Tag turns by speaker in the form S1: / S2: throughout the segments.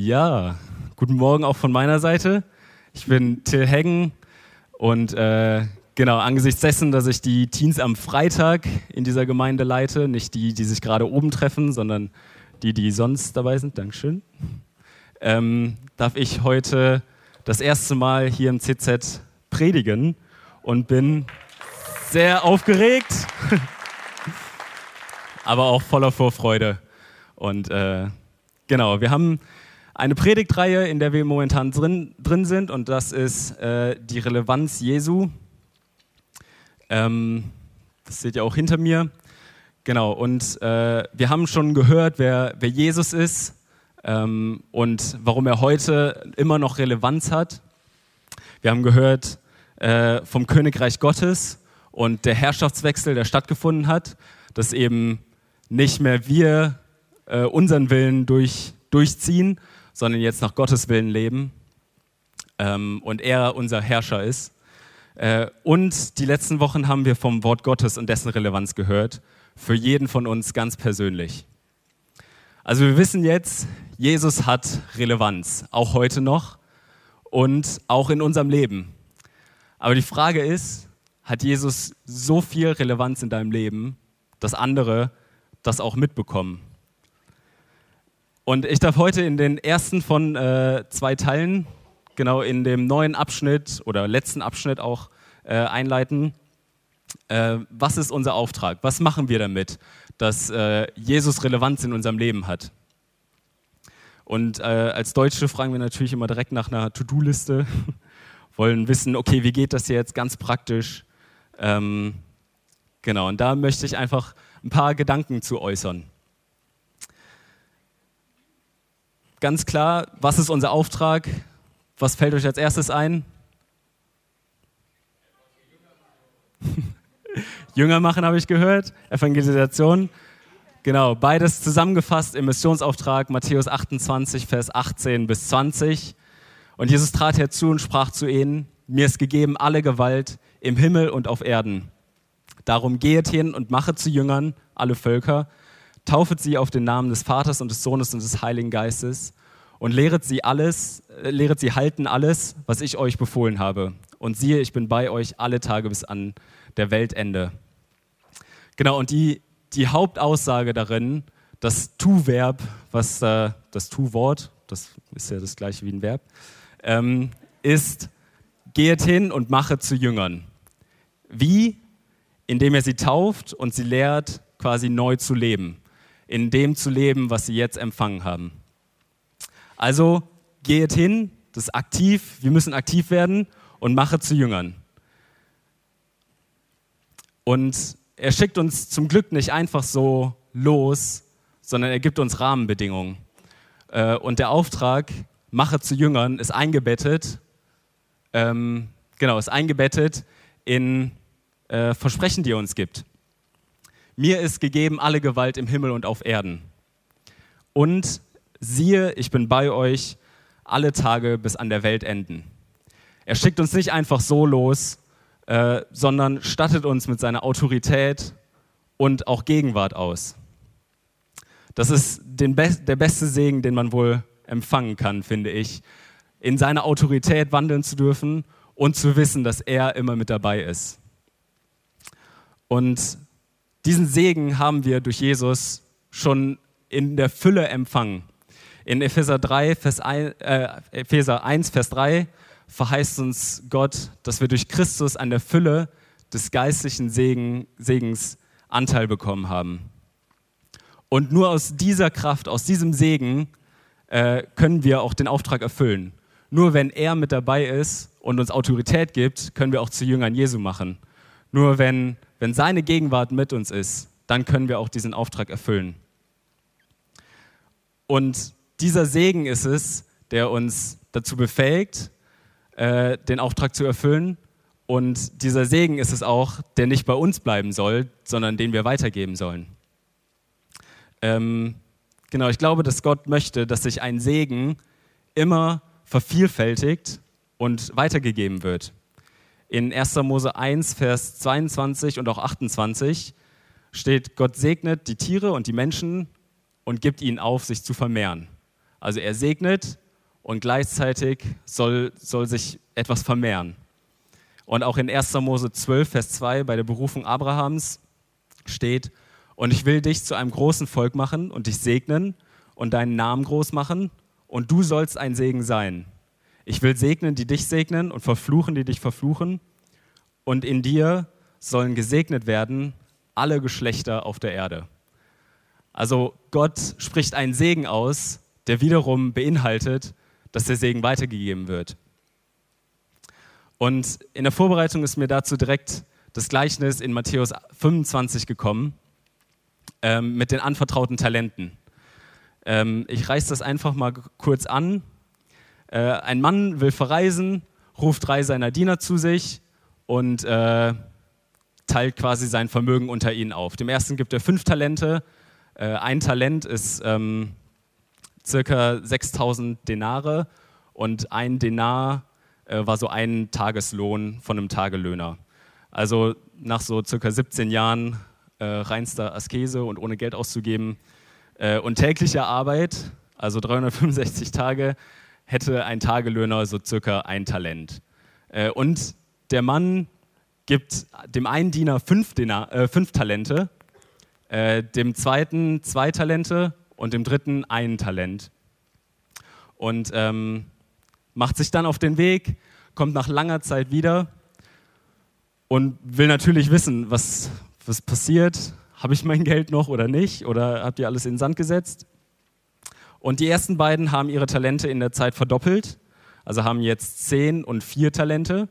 S1: Ja, guten Morgen auch von meiner Seite. Ich bin Till Heggen und äh, genau, angesichts dessen, dass ich die Teens am Freitag in dieser Gemeinde leite, nicht die, die sich gerade oben treffen, sondern die, die sonst dabei sind, Dankeschön, ähm, darf ich heute das erste Mal hier im CZ predigen und bin sehr aufgeregt, aber auch voller Vorfreude. Und äh, genau, wir haben eine Predigtreihe, in der wir momentan drin, drin sind, und das ist äh, die Relevanz Jesu. Ähm, das seht ihr auch hinter mir. Genau, und äh, wir haben schon gehört, wer, wer Jesus ist ähm, und warum er heute immer noch Relevanz hat. Wir haben gehört äh, vom Königreich Gottes und der Herrschaftswechsel, der stattgefunden hat, dass eben nicht mehr wir äh, unseren Willen durch, durchziehen, sondern jetzt nach Gottes Willen leben ähm, und er unser Herrscher ist. Äh, und die letzten Wochen haben wir vom Wort Gottes und dessen Relevanz gehört, für jeden von uns ganz persönlich. Also wir wissen jetzt, Jesus hat Relevanz, auch heute noch und auch in unserem Leben. Aber die Frage ist, hat Jesus so viel Relevanz in deinem Leben, dass andere das auch mitbekommen? Und ich darf heute in den ersten von äh, zwei Teilen, genau in dem neuen Abschnitt oder letzten Abschnitt auch äh, einleiten. Äh, was ist unser Auftrag? Was machen wir damit, dass äh, Jesus Relevanz in unserem Leben hat? Und äh, als Deutsche fragen wir natürlich immer direkt nach einer To-Do-Liste, wollen wissen, okay, wie geht das jetzt ganz praktisch? Ähm, genau, und da möchte ich einfach ein paar Gedanken zu äußern. Ganz klar, was ist unser Auftrag? Was fällt euch als erstes ein? Jünger machen habe ich gehört, Evangelisation. Genau, beides zusammengefasst im Missionsauftrag Matthäus 28, Vers 18 bis 20. Und Jesus trat herzu und sprach zu ihnen, mir ist gegeben alle Gewalt im Himmel und auf Erden. Darum gehet hin und machet zu Jüngern alle Völker, taufet sie auf den Namen des Vaters und des Sohnes und des Heiligen Geistes und lehret sie alles, äh, lehret sie halten alles, was ich euch befohlen habe. Und siehe, ich bin bei euch alle Tage bis an der Weltende. Genau, und die, die Hauptaussage darin, das Tu-Verb, was äh, das Tu-Wort, das ist ja das gleiche wie ein Verb, ähm, ist, geht hin und mache zu Jüngern. Wie? Indem er sie tauft und sie lehrt, quasi neu zu leben in dem zu leben, was sie jetzt empfangen haben. Also geht hin, das ist aktiv, wir müssen aktiv werden und mache zu Jüngern. Und er schickt uns zum Glück nicht einfach so los, sondern er gibt uns Rahmenbedingungen. Äh, und der Auftrag, mache zu Jüngern, ist eingebettet, ähm, genau, ist eingebettet in äh, Versprechen, die er uns gibt. Mir ist gegeben alle Gewalt im Himmel und auf Erden. Und siehe, ich bin bei euch alle Tage bis an der Welt enden. Er schickt uns nicht einfach so los, äh, sondern stattet uns mit seiner Autorität und auch Gegenwart aus. Das ist Be der beste Segen, den man wohl empfangen kann, finde ich, in seiner Autorität wandeln zu dürfen und zu wissen, dass er immer mit dabei ist. Und diesen Segen haben wir durch Jesus schon in der Fülle empfangen. In Epheser, 3, Vers 1, äh, Epheser 1, Vers 3 verheißt uns Gott, dass wir durch Christus an der Fülle des geistlichen Segen, Segens Anteil bekommen haben. Und nur aus dieser Kraft, aus diesem Segen äh, können wir auch den Auftrag erfüllen. Nur wenn er mit dabei ist und uns Autorität gibt, können wir auch zu Jüngern Jesu machen. Nur wenn wenn seine Gegenwart mit uns ist, dann können wir auch diesen Auftrag erfüllen. Und dieser Segen ist es, der uns dazu befähigt, äh, den Auftrag zu erfüllen. Und dieser Segen ist es auch, der nicht bei uns bleiben soll, sondern den wir weitergeben sollen. Ähm, genau, ich glaube, dass Gott möchte, dass sich ein Segen immer vervielfältigt und weitergegeben wird. In 1. Mose 1, Vers 22 und auch 28 steht, Gott segnet die Tiere und die Menschen und gibt ihnen auf, sich zu vermehren. Also er segnet und gleichzeitig soll, soll sich etwas vermehren. Und auch in 1. Mose 12, Vers 2 bei der Berufung Abrahams steht, und ich will dich zu einem großen Volk machen und dich segnen und deinen Namen groß machen und du sollst ein Segen sein. Ich will segnen, die dich segnen und verfluchen, die dich verfluchen. Und in dir sollen gesegnet werden alle Geschlechter auf der Erde. Also Gott spricht einen Segen aus, der wiederum beinhaltet, dass der Segen weitergegeben wird. Und in der Vorbereitung ist mir dazu direkt das Gleichnis in Matthäus 25 gekommen ähm, mit den anvertrauten Talenten. Ähm, ich reiße das einfach mal kurz an. Äh, ein Mann will verreisen, ruft drei seiner Diener zu sich und äh, teilt quasi sein Vermögen unter ihnen auf. Dem ersten gibt er fünf Talente. Äh, ein Talent ist ähm, circa 6000 Denare und ein Denar äh, war so ein Tageslohn von einem Tagelöhner. Also nach so circa 17 Jahren äh, reinster Askese und ohne Geld auszugeben äh, und täglicher Arbeit, also 365 Tage, hätte ein Tagelöhner so circa ein Talent. Äh, und der Mann gibt dem einen Diener fünf, Dinar, äh, fünf Talente, äh, dem zweiten zwei Talente und dem dritten ein Talent. Und ähm, macht sich dann auf den Weg, kommt nach langer Zeit wieder und will natürlich wissen, was, was passiert. Habe ich mein Geld noch oder nicht? Oder habt ihr alles in den Sand gesetzt? Und die ersten beiden haben ihre Talente in der Zeit verdoppelt, also haben jetzt zehn und vier Talente.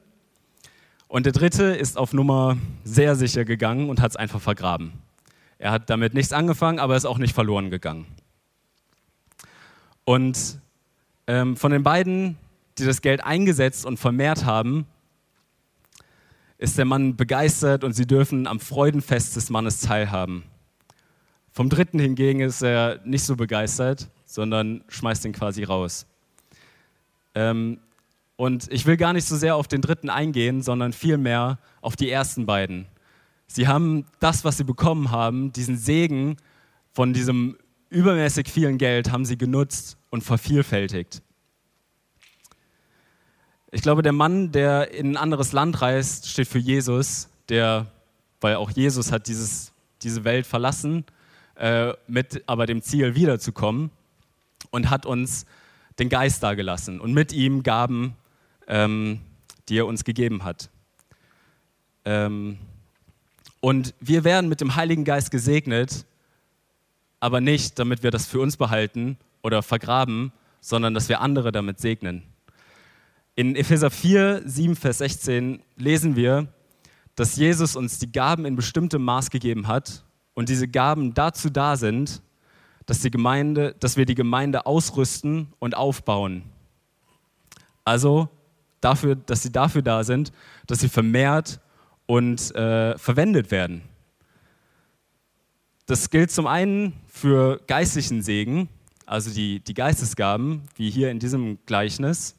S1: Und der dritte ist auf Nummer sehr sicher gegangen und hat es einfach vergraben. Er hat damit nichts angefangen, aber ist auch nicht verloren gegangen. Und ähm, von den beiden, die das Geld eingesetzt und vermehrt haben, ist der Mann begeistert und sie dürfen am Freudenfest des Mannes teilhaben. Vom dritten hingegen ist er nicht so begeistert, sondern schmeißt ihn quasi raus. Ähm, und ich will gar nicht so sehr auf den dritten eingehen, sondern vielmehr auf die ersten beiden. Sie haben das, was sie bekommen haben, diesen Segen von diesem übermäßig vielen Geld, haben sie genutzt und vervielfältigt. Ich glaube, der Mann, der in ein anderes Land reist, steht für Jesus, der, weil auch Jesus hat dieses, diese Welt verlassen, äh, mit aber dem Ziel wiederzukommen und hat uns den Geist dagelassen und mit ihm Gaben, ähm, die er uns gegeben hat. Ähm, und wir werden mit dem Heiligen Geist gesegnet, aber nicht, damit wir das für uns behalten oder vergraben, sondern dass wir andere damit segnen. In Epheser 4, 7, Vers 16 lesen wir, dass Jesus uns die Gaben in bestimmtem Maß gegeben hat und diese Gaben dazu da sind, dass, die Gemeinde, dass wir die Gemeinde ausrüsten und aufbauen. Also dafür, dass sie dafür da sind, dass sie vermehrt und äh, verwendet werden. Das gilt zum einen für geistlichen Segen, also die, die Geistesgaben, wie hier in diesem Gleichnis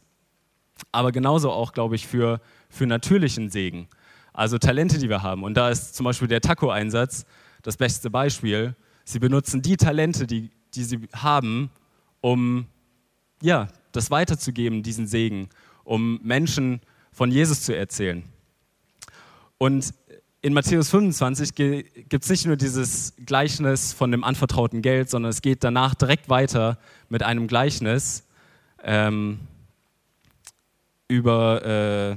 S1: aber genauso auch, glaube ich, für, für natürlichen Segen. Also Talente, die wir haben. Und da ist zum Beispiel der Taco-Einsatz das beste Beispiel. Sie benutzen die Talente, die, die sie haben, um ja, das weiterzugeben, diesen Segen, um Menschen von Jesus zu erzählen. Und in Matthäus 25 gibt es nicht nur dieses Gleichnis von dem anvertrauten Geld, sondern es geht danach direkt weiter mit einem Gleichnis. Ähm, über äh,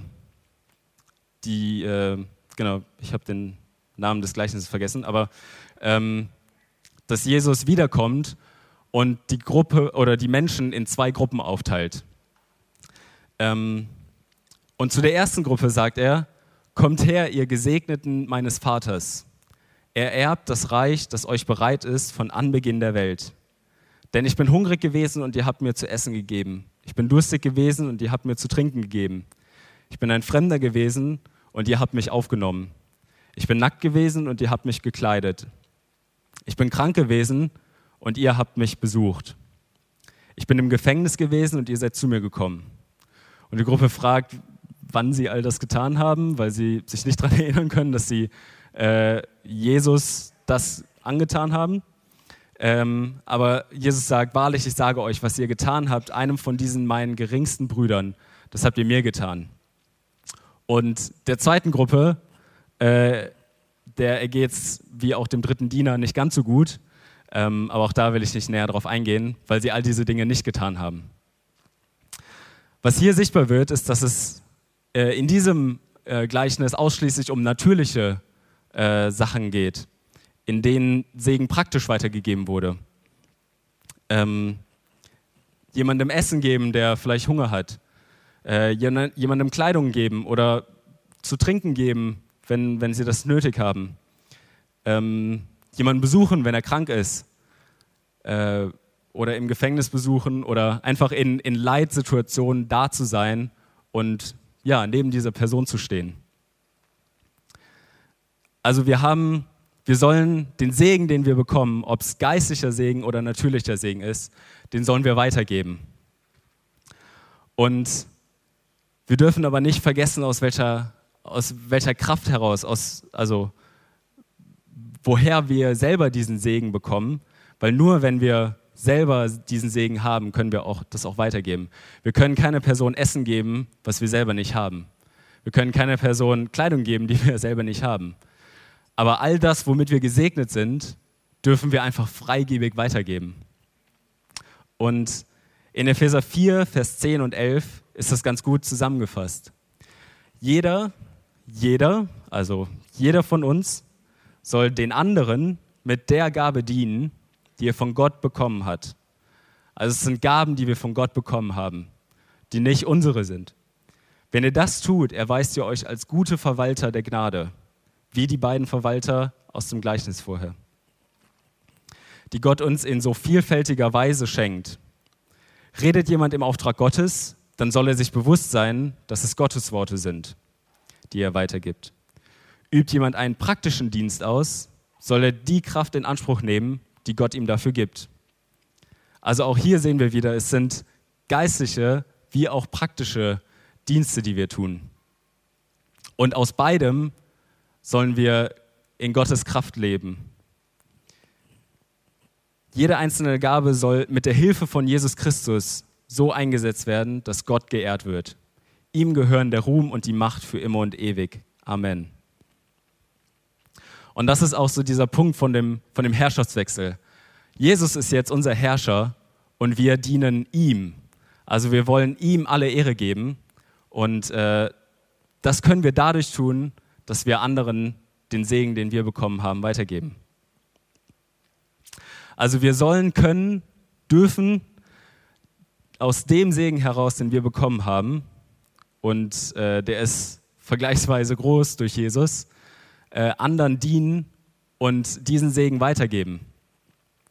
S1: die, äh, genau, ich habe den Namen des Gleichnisses vergessen, aber ähm, dass Jesus wiederkommt und die Gruppe oder die Menschen in zwei Gruppen aufteilt. Ähm, und zu der ersten Gruppe sagt er, kommt her, ihr Gesegneten meines Vaters. Er erbt das Reich, das euch bereit ist von Anbeginn der Welt. Denn ich bin hungrig gewesen und ihr habt mir zu essen gegeben. Ich bin durstig gewesen und ihr habt mir zu trinken gegeben. Ich bin ein Fremder gewesen und ihr habt mich aufgenommen. Ich bin nackt gewesen und ihr habt mich gekleidet. Ich bin krank gewesen und ihr habt mich besucht. Ich bin im Gefängnis gewesen und ihr seid zu mir gekommen. Und die Gruppe fragt, wann sie all das getan haben, weil sie sich nicht daran erinnern können, dass sie äh, Jesus das angetan haben. Ähm, aber Jesus sagt, wahrlich, ich sage euch, was ihr getan habt, einem von diesen meinen geringsten Brüdern, das habt ihr mir getan. Und der zweiten Gruppe, äh, der ergeht es wie auch dem dritten Diener nicht ganz so gut. Ähm, aber auch da will ich nicht näher drauf eingehen, weil sie all diese Dinge nicht getan haben. Was hier sichtbar wird, ist, dass es äh, in diesem äh, Gleichnis ausschließlich um natürliche äh, Sachen geht, in denen Segen praktisch weitergegeben wurde. Ähm, jemandem Essen geben, der vielleicht Hunger hat. Äh, jemandem Kleidung geben oder zu trinken geben, wenn, wenn sie das nötig haben. Ähm, jemanden besuchen, wenn er krank ist. Äh, oder im Gefängnis besuchen oder einfach in, in Leitsituationen da zu sein und ja, neben dieser Person zu stehen. Also wir haben, wir sollen den Segen, den wir bekommen, ob es geistlicher Segen oder natürlicher Segen ist, den sollen wir weitergeben. Und wir dürfen aber nicht vergessen, aus welcher, aus welcher Kraft heraus, aus, also woher wir selber diesen Segen bekommen, weil nur wenn wir selber diesen Segen haben, können wir auch das auch weitergeben. Wir können keiner Person Essen geben, was wir selber nicht haben. Wir können keiner Person Kleidung geben, die wir selber nicht haben. Aber all das, womit wir gesegnet sind, dürfen wir einfach freigebig weitergeben. Und in Epheser 4, Vers 10 und 11 ist das ganz gut zusammengefasst. Jeder, jeder, also jeder von uns soll den anderen mit der Gabe dienen, die er von Gott bekommen hat. Also es sind Gaben, die wir von Gott bekommen haben, die nicht unsere sind. Wenn ihr das tut, erweist ihr euch als gute Verwalter der Gnade, wie die beiden Verwalter aus dem Gleichnis vorher, die Gott uns in so vielfältiger Weise schenkt. Redet jemand im Auftrag Gottes, dann soll er sich bewusst sein, dass es Gottes Worte sind, die er weitergibt. Übt jemand einen praktischen Dienst aus, soll er die Kraft in Anspruch nehmen, die Gott ihm dafür gibt. Also auch hier sehen wir wieder, es sind geistliche wie auch praktische Dienste, die wir tun. Und aus beidem sollen wir in Gottes Kraft leben. Jede einzelne Gabe soll mit der Hilfe von Jesus Christus so eingesetzt werden, dass Gott geehrt wird. Ihm gehören der Ruhm und die Macht für immer und ewig. Amen. Und das ist auch so dieser Punkt von dem, von dem Herrschaftswechsel. Jesus ist jetzt unser Herrscher und wir dienen ihm. Also wir wollen ihm alle Ehre geben und äh, das können wir dadurch tun, dass wir anderen den Segen, den wir bekommen haben, weitergeben. Also wir sollen, können, dürfen aus dem Segen heraus, den wir bekommen haben, und äh, der ist vergleichsweise groß durch Jesus, äh, anderen dienen und diesen Segen weitergeben.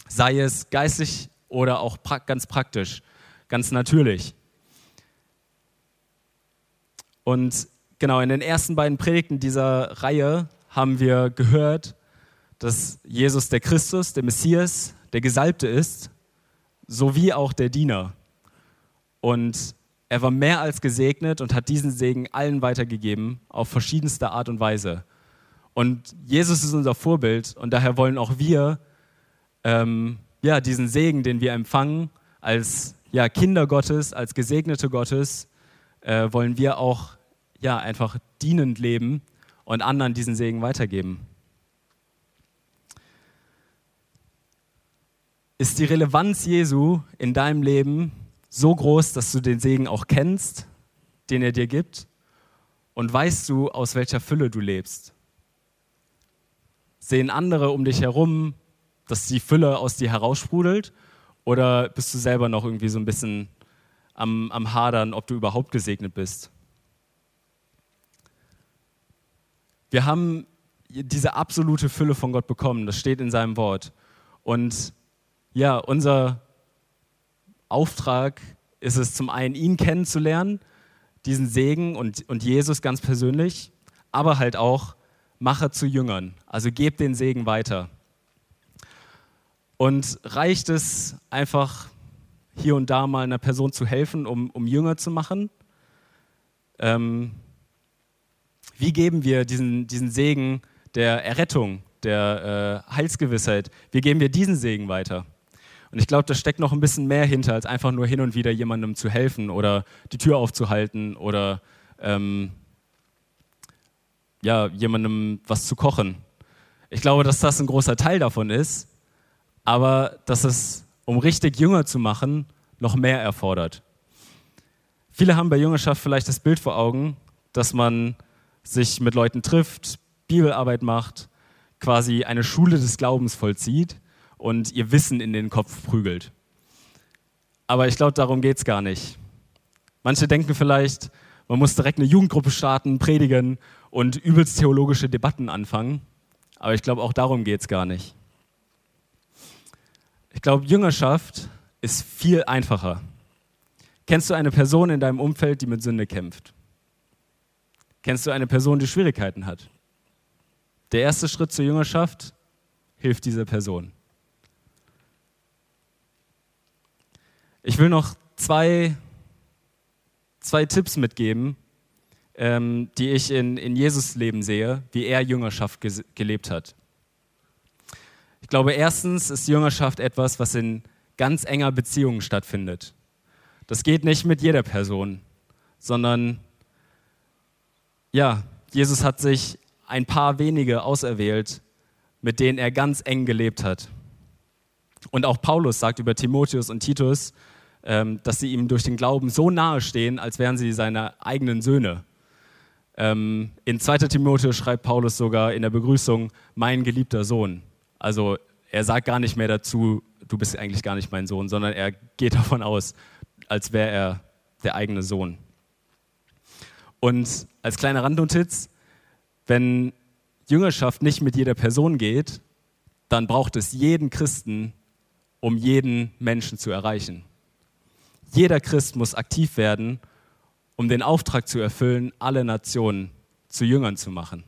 S1: Sei es geistlich oder auch pra ganz praktisch, ganz natürlich. Und genau, in den ersten beiden Predigten dieser Reihe haben wir gehört, dass Jesus der Christus, der Messias, der Gesalbte ist, sowie auch der Diener. Und er war mehr als gesegnet und hat diesen Segen allen weitergegeben, auf verschiedenste Art und Weise. Und Jesus ist unser Vorbild und daher wollen auch wir ähm, ja, diesen Segen, den wir empfangen, als ja, Kinder Gottes, als Gesegnete Gottes, äh, wollen wir auch ja, einfach dienend leben und anderen diesen Segen weitergeben. Ist die Relevanz Jesu in deinem Leben so groß, dass du den Segen auch kennst, den er dir gibt? Und weißt du, aus welcher Fülle du lebst? Sehen andere um dich herum, dass die Fülle aus dir heraussprudelt? Oder bist du selber noch irgendwie so ein bisschen am, am Hadern, ob du überhaupt gesegnet bist? Wir haben diese absolute Fülle von Gott bekommen, das steht in seinem Wort. Und ja, unser Auftrag ist es zum einen, ihn kennenzulernen, diesen Segen und, und Jesus ganz persönlich, aber halt auch mache zu Jüngern. Also gebt den Segen weiter. Und reicht es einfach hier und da mal einer Person zu helfen, um, um Jünger zu machen? Ähm, wie geben wir diesen, diesen Segen der Errettung der äh, Heilsgewissheit, wie geben wir diesen Segen weiter? Und ich glaube, da steckt noch ein bisschen mehr hinter, als einfach nur hin und wieder jemandem zu helfen oder die Tür aufzuhalten oder ähm, ja, jemandem was zu kochen. Ich glaube, dass das ein großer Teil davon ist, aber dass es, um richtig Jünger zu machen, noch mehr erfordert. Viele haben bei Jüngerschaft vielleicht das Bild vor Augen, dass man sich mit Leuten trifft, Bibelarbeit macht, quasi eine Schule des Glaubens vollzieht und ihr Wissen in den Kopf prügelt. Aber ich glaube, darum geht es gar nicht. Manche denken vielleicht, man muss direkt eine Jugendgruppe starten, predigen und übelst theologische Debatten anfangen. Aber ich glaube, auch darum geht es gar nicht. Ich glaube, Jüngerschaft ist viel einfacher. Kennst du eine Person in deinem Umfeld, die mit Sünde kämpft? Kennst du eine Person, die Schwierigkeiten hat? Der erste Schritt zur Jüngerschaft hilft dieser Person. Ich will noch zwei, zwei Tipps mitgeben, ähm, die ich in, in Jesus Leben sehe, wie er Jüngerschaft gelebt hat. Ich glaube, erstens ist Jüngerschaft etwas, was in ganz enger Beziehung stattfindet. Das geht nicht mit jeder Person, sondern ja, Jesus hat sich ein paar wenige auserwählt, mit denen er ganz eng gelebt hat. Und auch Paulus sagt über Timotheus und Titus, dass sie ihm durch den Glauben so nahe stehen, als wären sie seine eigenen Söhne. Ähm, in 2. Timotheus schreibt Paulus sogar in der Begrüßung, mein geliebter Sohn. Also er sagt gar nicht mehr dazu, du bist eigentlich gar nicht mein Sohn, sondern er geht davon aus, als wäre er der eigene Sohn. Und als kleiner Randnotiz, wenn Jüngerschaft nicht mit jeder Person geht, dann braucht es jeden Christen, um jeden Menschen zu erreichen. Jeder Christ muss aktiv werden, um den Auftrag zu erfüllen, alle Nationen zu Jüngern zu machen.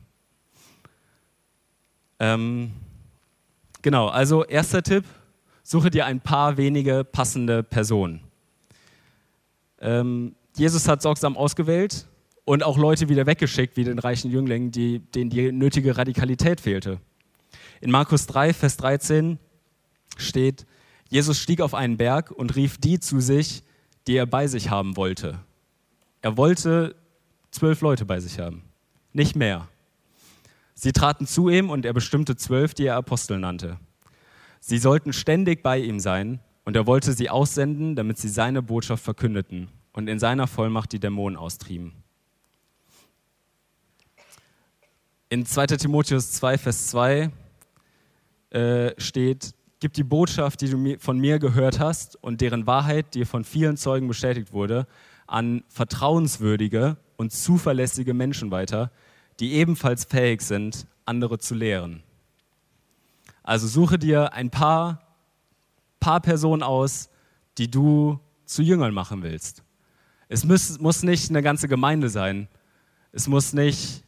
S1: Ähm, genau, also erster Tipp, suche dir ein paar wenige passende Personen. Ähm, Jesus hat sorgsam ausgewählt und auch Leute wieder weggeschickt, wie den reichen Jüngling, die, denen die nötige Radikalität fehlte. In Markus 3, Vers 13 steht, Jesus stieg auf einen Berg und rief die zu sich, die er bei sich haben wollte. Er wollte zwölf Leute bei sich haben, nicht mehr. Sie traten zu ihm und er bestimmte zwölf, die er Apostel nannte. Sie sollten ständig bei ihm sein und er wollte sie aussenden, damit sie seine Botschaft verkündeten und in seiner Vollmacht die Dämonen austrieben. In 2 Timotheus 2, Vers 2 äh, steht, gib die Botschaft, die du von mir gehört hast und deren Wahrheit dir von vielen Zeugen bestätigt wurde, an vertrauenswürdige und zuverlässige Menschen weiter, die ebenfalls fähig sind, andere zu lehren. Also suche dir ein paar, paar Personen aus, die du zu Jüngern machen willst. Es muss, muss nicht eine ganze Gemeinde sein. Es muss nicht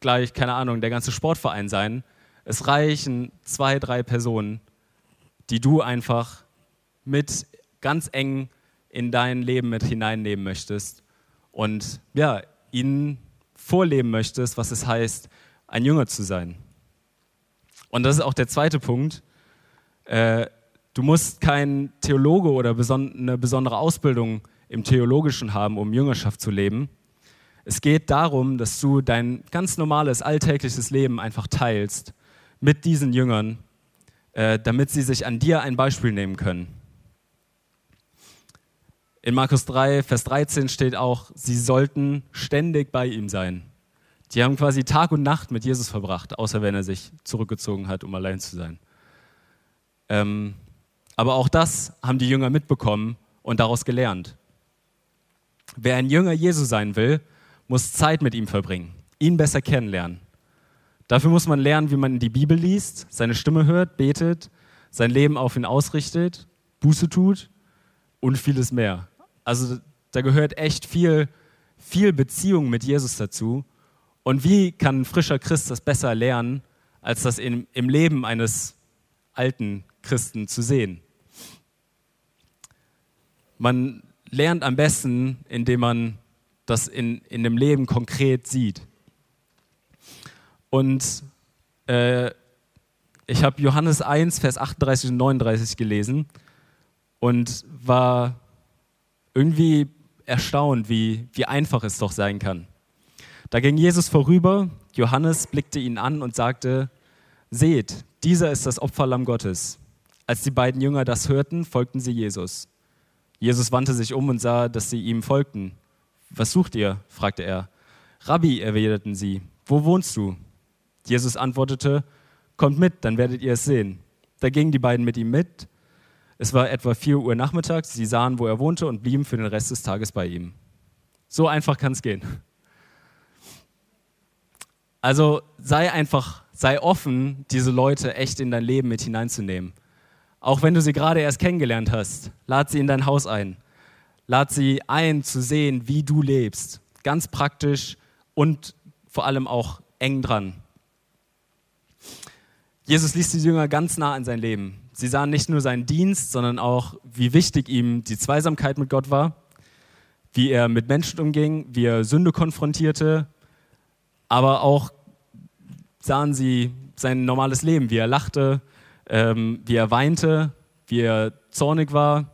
S1: gleich, keine Ahnung, der ganze Sportverein sein. Es reichen zwei, drei Personen, die du einfach mit ganz eng in dein Leben mit hineinnehmen möchtest und ja, ihnen vorleben möchtest, was es heißt, ein Jünger zu sein. Und das ist auch der zweite Punkt. Äh, du musst kein Theologe oder eine besondere Ausbildung im Theologischen haben, um Jüngerschaft zu leben. Es geht darum, dass du dein ganz normales, alltägliches Leben einfach teilst mit diesen Jüngern, äh, damit sie sich an dir ein Beispiel nehmen können. In Markus 3, Vers 13 steht auch, sie sollten ständig bei ihm sein. Die haben quasi Tag und Nacht mit Jesus verbracht, außer wenn er sich zurückgezogen hat, um allein zu sein. Ähm, aber auch das haben die Jünger mitbekommen und daraus gelernt. Wer ein Jünger Jesu sein will, muss Zeit mit ihm verbringen, ihn besser kennenlernen. Dafür muss man lernen, wie man die Bibel liest, seine Stimme hört, betet, sein Leben auf ihn ausrichtet, Buße tut und vieles mehr. Also da gehört echt viel, viel Beziehung mit Jesus dazu. Und wie kann ein frischer Christ das besser lernen, als das in, im Leben eines alten Christen zu sehen? Man lernt am besten, indem man das in, in dem Leben konkret sieht. Und äh, ich habe Johannes 1, Vers 38 und 39 gelesen und war irgendwie erstaunt, wie, wie einfach es doch sein kann. Da ging Jesus vorüber, Johannes blickte ihn an und sagte, Seht, dieser ist das Opferlamm Gottes. Als die beiden Jünger das hörten, folgten sie Jesus. Jesus wandte sich um und sah, dass sie ihm folgten. Was sucht ihr? fragte er. Rabbi, erwiderten sie, wo wohnst du? Jesus antwortete, Kommt mit, dann werdet ihr es sehen. Da gingen die beiden mit ihm mit. Es war etwa 4 Uhr nachmittags. Sie sahen, wo er wohnte und blieben für den Rest des Tages bei ihm. So einfach kann es gehen. Also sei einfach, sei offen, diese Leute echt in dein Leben mit hineinzunehmen. Auch wenn du sie gerade erst kennengelernt hast, lad sie in dein Haus ein. Lad sie ein, zu sehen, wie du lebst. Ganz praktisch und vor allem auch eng dran. Jesus ließ die Jünger ganz nah an sein Leben. Sie sahen nicht nur seinen Dienst, sondern auch, wie wichtig ihm die Zweisamkeit mit Gott war, wie er mit Menschen umging, wie er Sünde konfrontierte, aber auch sahen sie sein normales Leben, wie er lachte, ähm, wie er weinte, wie er zornig war.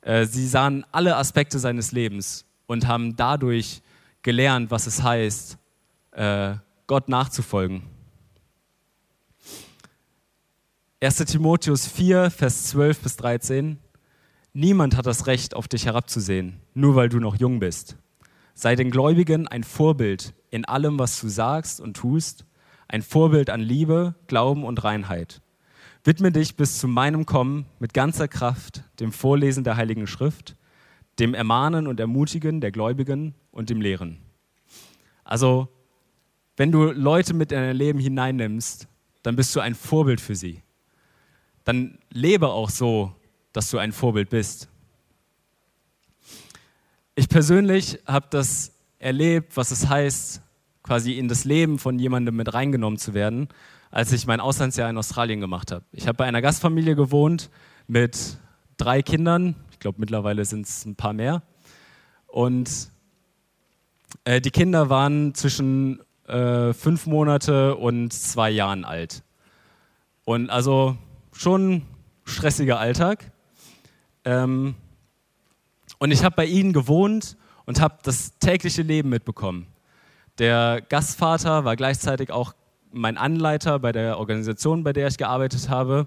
S1: Äh, sie sahen alle Aspekte seines Lebens und haben dadurch gelernt, was es heißt, äh, Gott nachzufolgen. 1 Timotheus 4, Vers 12 bis 13. Niemand hat das Recht, auf dich herabzusehen, nur weil du noch jung bist. Sei den Gläubigen ein Vorbild in allem, was du sagst und tust, ein Vorbild an Liebe, Glauben und Reinheit. Widme dich bis zu meinem Kommen mit ganzer Kraft dem Vorlesen der Heiligen Schrift, dem Ermahnen und Ermutigen der Gläubigen und dem Lehren. Also, wenn du Leute mit in dein Leben hineinnimmst, dann bist du ein Vorbild für sie dann lebe auch so, dass du ein Vorbild bist. Ich persönlich habe das erlebt, was es heißt, quasi in das Leben von jemandem mit reingenommen zu werden, als ich mein Auslandsjahr in Australien gemacht habe. Ich habe bei einer Gastfamilie gewohnt mit drei Kindern. Ich glaube, mittlerweile sind es ein paar mehr. Und äh, die Kinder waren zwischen äh, fünf Monate und zwei Jahren alt. Und also schon stressiger Alltag. Ähm, und ich habe bei ihnen gewohnt und habe das tägliche Leben mitbekommen. Der Gastvater war gleichzeitig auch mein Anleiter bei der Organisation, bei der ich gearbeitet habe.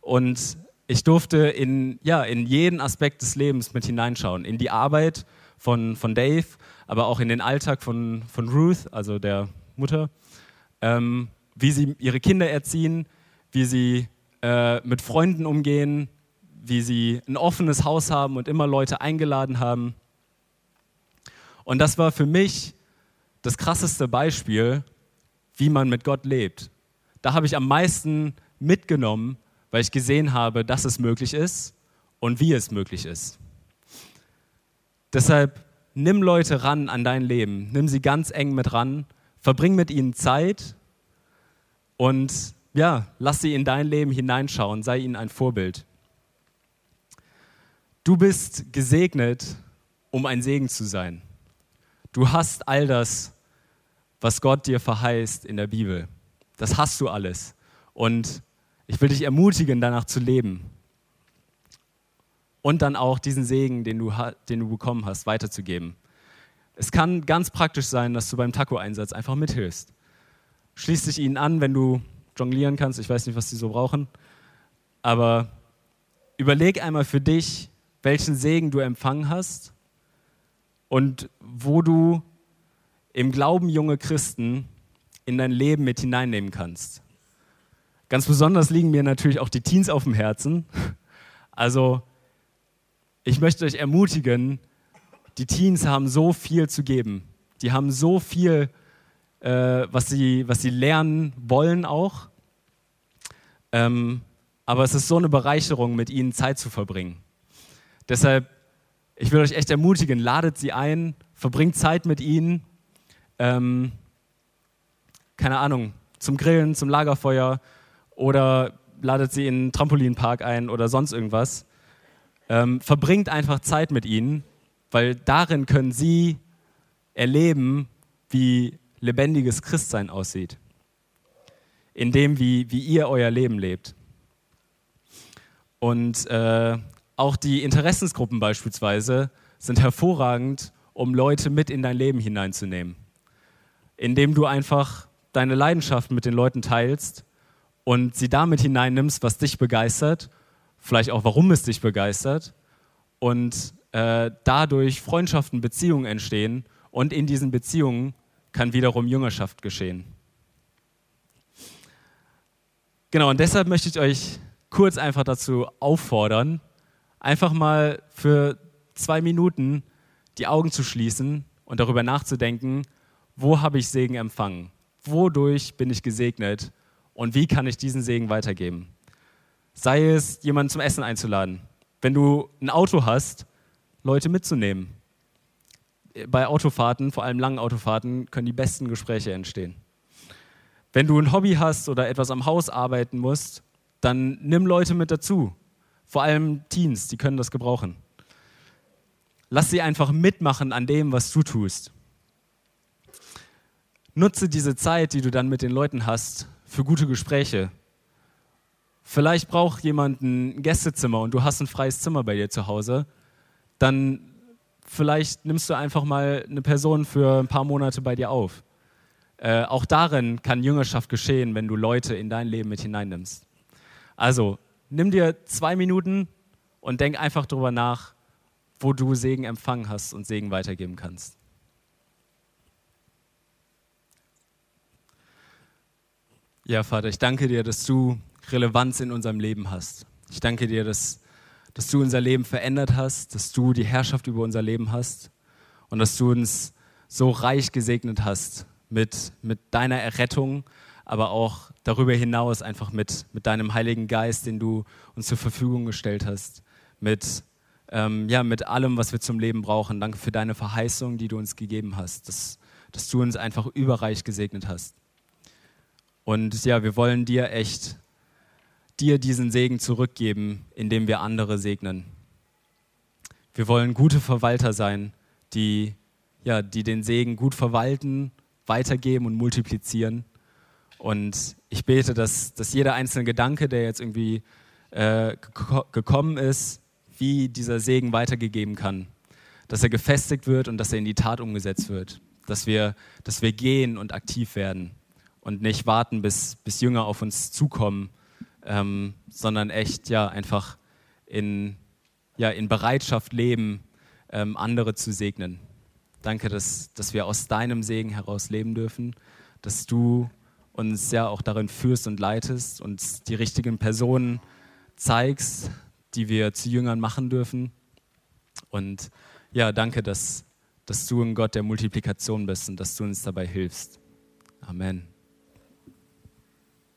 S1: Und ich durfte in, ja, in jeden Aspekt des Lebens mit hineinschauen. In die Arbeit von, von Dave, aber auch in den Alltag von, von Ruth, also der Mutter. Ähm, wie sie ihre Kinder erziehen, wie sie äh, mit Freunden umgehen, wie sie ein offenes Haus haben und immer Leute eingeladen haben. Und das war für mich das krasseste Beispiel, wie man mit Gott lebt. Da habe ich am meisten mitgenommen, weil ich gesehen habe, dass es möglich ist und wie es möglich ist. Deshalb nimm Leute ran an dein Leben, nimm sie ganz eng mit ran, verbring mit ihnen Zeit und ja, lass sie in dein Leben hineinschauen, sei ihnen ein Vorbild. Du bist gesegnet, um ein Segen zu sein. Du hast all das, was Gott dir verheißt in der Bibel. Das hast du alles. Und ich will dich ermutigen, danach zu leben. Und dann auch diesen Segen, den du, den du bekommen hast, weiterzugeben. Es kann ganz praktisch sein, dass du beim Taco-Einsatz einfach mithilfst. Schließ dich ihnen an, wenn du jonglieren kannst. Ich weiß nicht, was die so brauchen. Aber überleg einmal für dich, welchen Segen du empfangen hast und wo du im Glauben junge Christen in dein Leben mit hineinnehmen kannst. Ganz besonders liegen mir natürlich auch die Teens auf dem Herzen. Also ich möchte euch ermutigen, die Teens haben so viel zu geben. Die haben so viel äh, was, sie, was sie lernen wollen auch. Ähm, aber es ist so eine Bereicherung, mit ihnen Zeit zu verbringen. Deshalb, ich will euch echt ermutigen, ladet sie ein, verbringt Zeit mit ihnen. Ähm, keine Ahnung, zum Grillen, zum Lagerfeuer oder ladet sie in einen Trampolinpark ein oder sonst irgendwas. Ähm, verbringt einfach Zeit mit ihnen, weil darin können sie erleben, wie lebendiges Christsein aussieht. in dem, wie, wie ihr euer Leben lebt. Und äh, auch die Interessensgruppen beispielsweise sind hervorragend, um Leute mit in dein Leben hineinzunehmen. Indem du einfach deine Leidenschaft mit den Leuten teilst und sie damit hineinnimmst, was dich begeistert, vielleicht auch warum es dich begeistert und äh, dadurch Freundschaften, Beziehungen entstehen und in diesen Beziehungen kann wiederum Jüngerschaft geschehen. Genau, und deshalb möchte ich euch kurz einfach dazu auffordern, einfach mal für zwei Minuten die Augen zu schließen und darüber nachzudenken, wo habe ich Segen empfangen? Wodurch bin ich gesegnet? Und wie kann ich diesen Segen weitergeben? Sei es, jemanden zum Essen einzuladen. Wenn du ein Auto hast, Leute mitzunehmen. Bei Autofahrten, vor allem langen Autofahrten, können die besten Gespräche entstehen. Wenn du ein Hobby hast oder etwas am Haus arbeiten musst, dann nimm Leute mit dazu. Vor allem Teens, die können das gebrauchen. Lass sie einfach mitmachen an dem, was du tust. Nutze diese Zeit, die du dann mit den Leuten hast, für gute Gespräche. Vielleicht braucht jemand ein Gästezimmer und du hast ein freies Zimmer bei dir zu Hause. Dann vielleicht nimmst du einfach mal eine Person für ein paar Monate bei dir auf. Äh, auch darin kann Jüngerschaft geschehen, wenn du Leute in dein Leben mit hineinnimmst. Also, nimm dir zwei Minuten und denk einfach darüber nach, wo du Segen empfangen hast und Segen weitergeben kannst. Ja, Vater, ich danke dir, dass du Relevanz in unserem Leben hast. Ich danke dir, dass, dass du unser Leben verändert hast, dass du die Herrschaft über unser Leben hast und dass du uns so reich gesegnet hast mit, mit deiner Errettung, aber auch darüber hinaus einfach mit, mit deinem Heiligen Geist, den du uns zur Verfügung gestellt hast, mit, ähm, ja, mit allem, was wir zum Leben brauchen. Danke für deine Verheißung, die du uns gegeben hast, dass, dass du uns einfach überreich gesegnet hast. Und ja, wir wollen dir echt, dir diesen Segen zurückgeben, indem wir andere segnen. Wir wollen gute Verwalter sein, die, ja, die den Segen gut verwalten weitergeben und multiplizieren. Und ich bete, dass, dass jeder einzelne Gedanke, der jetzt irgendwie äh, gekommen ist, wie dieser Segen weitergegeben kann, dass er gefestigt wird und dass er in die Tat umgesetzt wird. Dass wir, dass wir gehen und aktiv werden und nicht warten, bis, bis Jünger auf uns zukommen, ähm, sondern echt ja einfach in, ja, in Bereitschaft leben, ähm, andere zu segnen. Danke, dass, dass wir aus deinem Segen heraus leben dürfen, dass du uns ja auch darin führst und leitest und die richtigen Personen zeigst, die wir zu Jüngern machen dürfen. Und ja, danke, dass, dass du ein Gott der Multiplikation bist und dass du uns dabei hilfst. Amen.